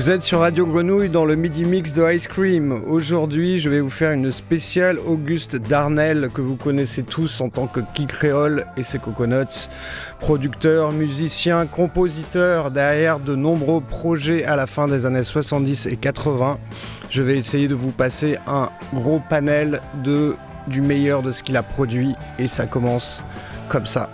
Vous êtes sur Radio Grenouille dans le Midi Mix de Ice Cream. Aujourd'hui, je vais vous faire une spéciale Auguste Darnell que vous connaissez tous en tant que Key Créole et ses Coconuts. Producteur, musicien, compositeur derrière de nombreux projets à la fin des années 70 et 80. Je vais essayer de vous passer un gros panel de du meilleur de ce qu'il a produit et ça commence comme ça.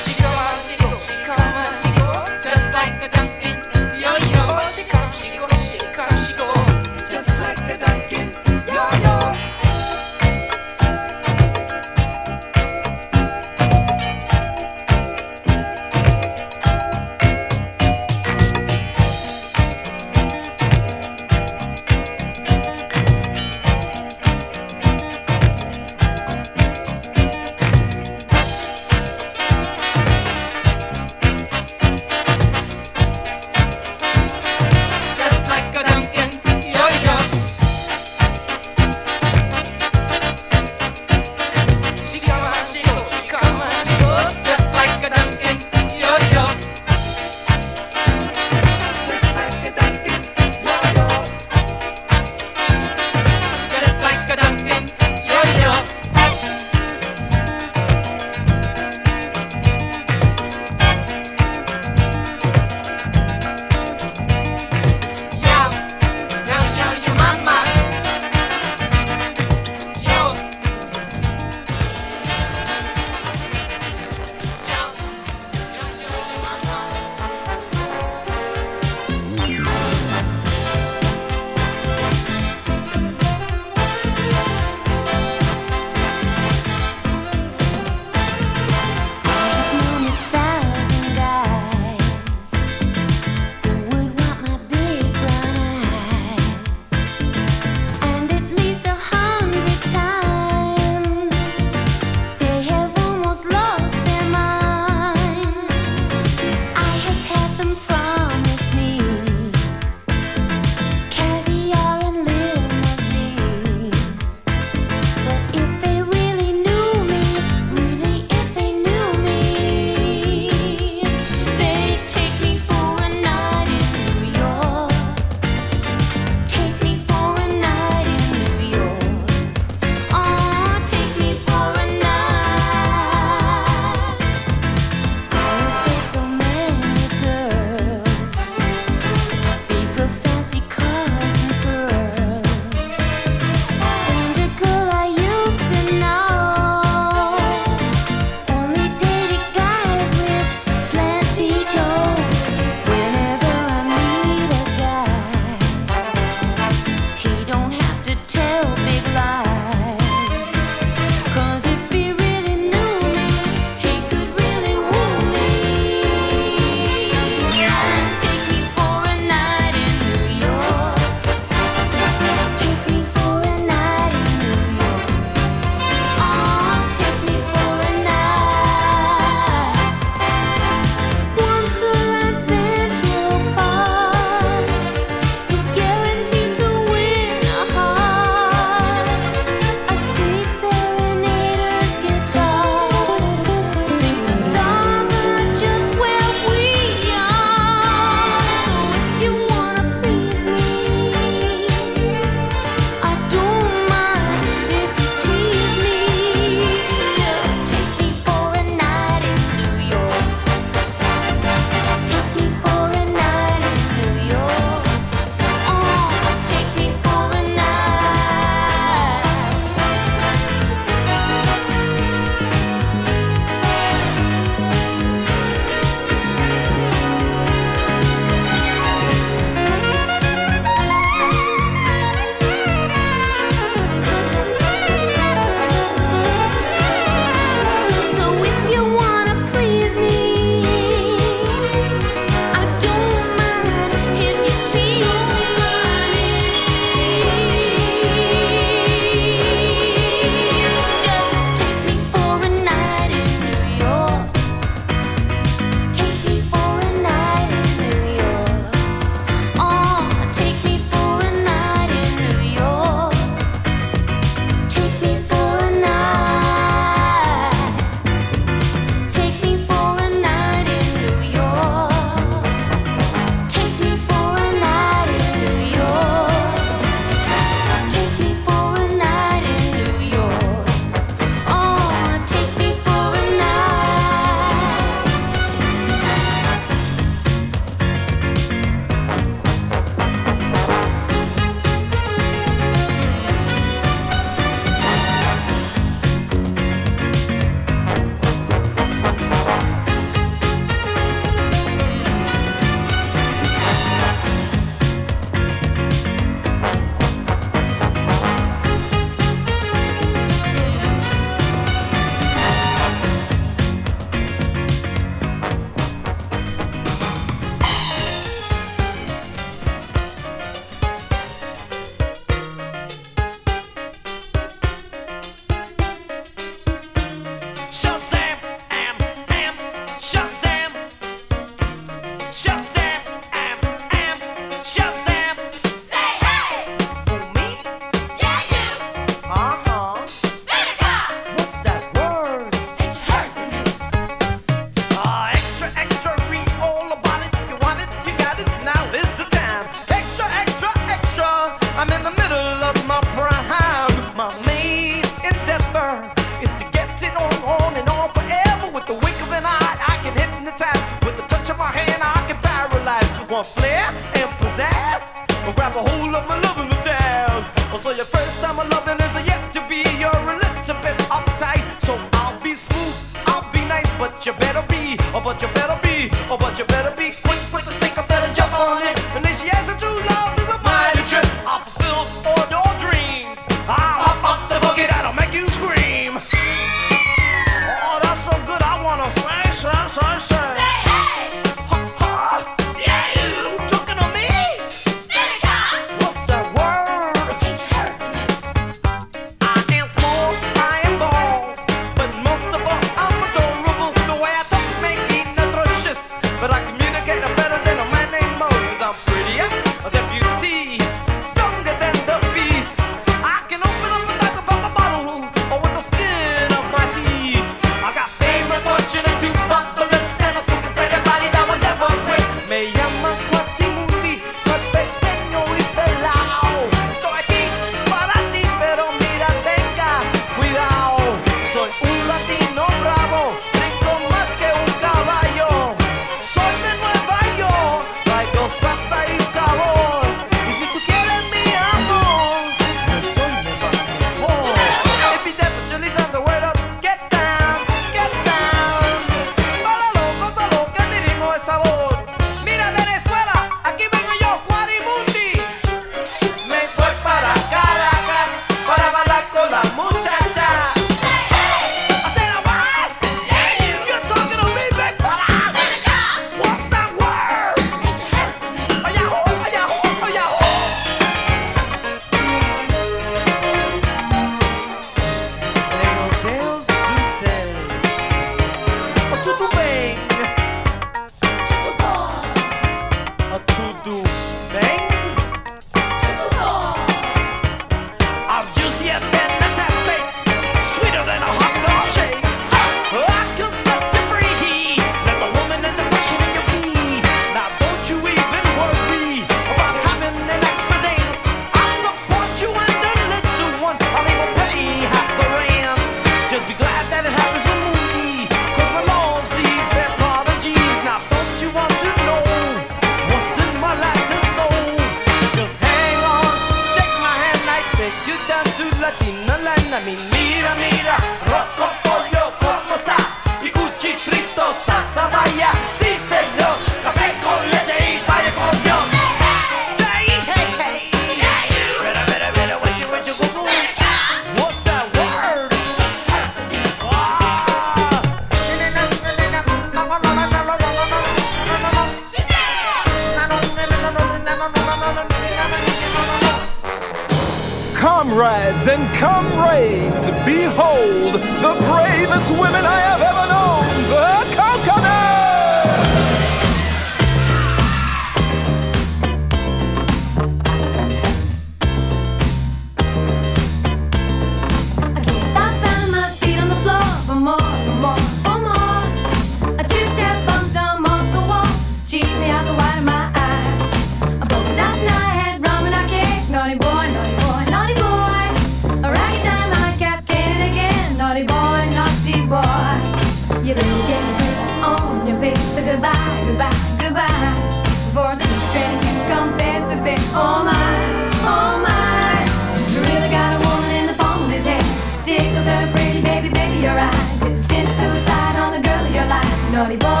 Naughty boy,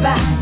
goodbye,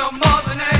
no more than that.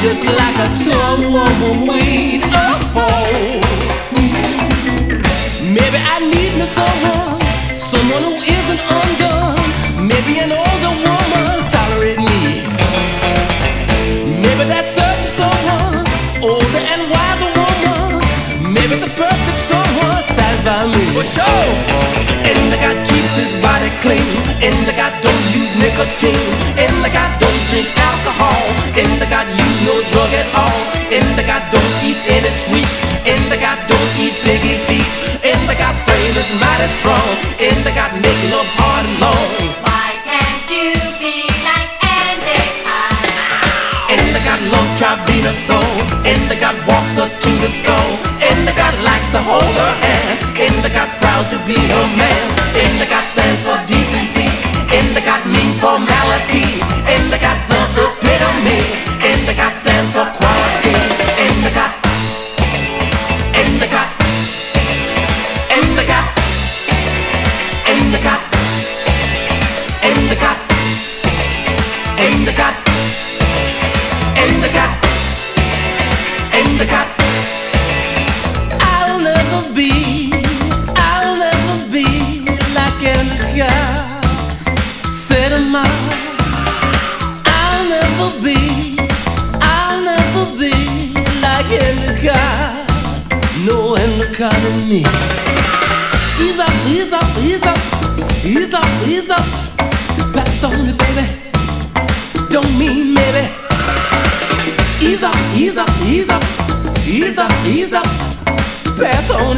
just like a tumbleweed. Oh, maybe I need me someone, someone who isn't undone. Maybe an older woman tolerate me. Maybe that certain someone, older and wiser woman. Maybe the perfect someone satisfy me. For sure. Indica keeps his body clean. Indica don't use nicotine. Indica don't drink in the God, use no drug at all. In the God, don't eat any sweet. In the God, don't eat piggy feet. In the God, frame is mighty strong. In the God, make love hard and long. Why can't you be like Andy Pie? In the God, love Tribina soul. In the God, walks up to the stone. In the God, likes to hold her hand. In the God's proud to be her man. In the God, stands for decency. In the God, means formality. In the God's the me.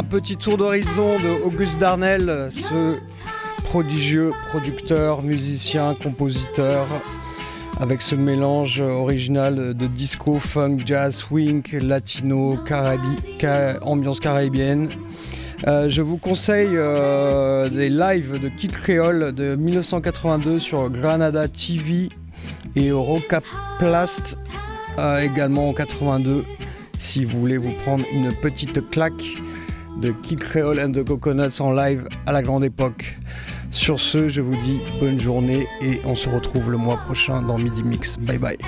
un petit tour d'horizon de Auguste Darnel, ce prodigieux producteur, musicien, compositeur, avec ce mélange original de disco, funk, jazz, swing, latino, ambiance caribéenne. Euh, je vous conseille euh, des lives de Kid Creole de 1982 sur Granada TV et Rocaplast euh, également en 82 si vous voulez vous prendre une petite claque de Kid Creole and the Coconuts en live à la grande époque. Sur ce, je vous dis bonne journée et on se retrouve le mois prochain dans Midi Mix. Bye bye.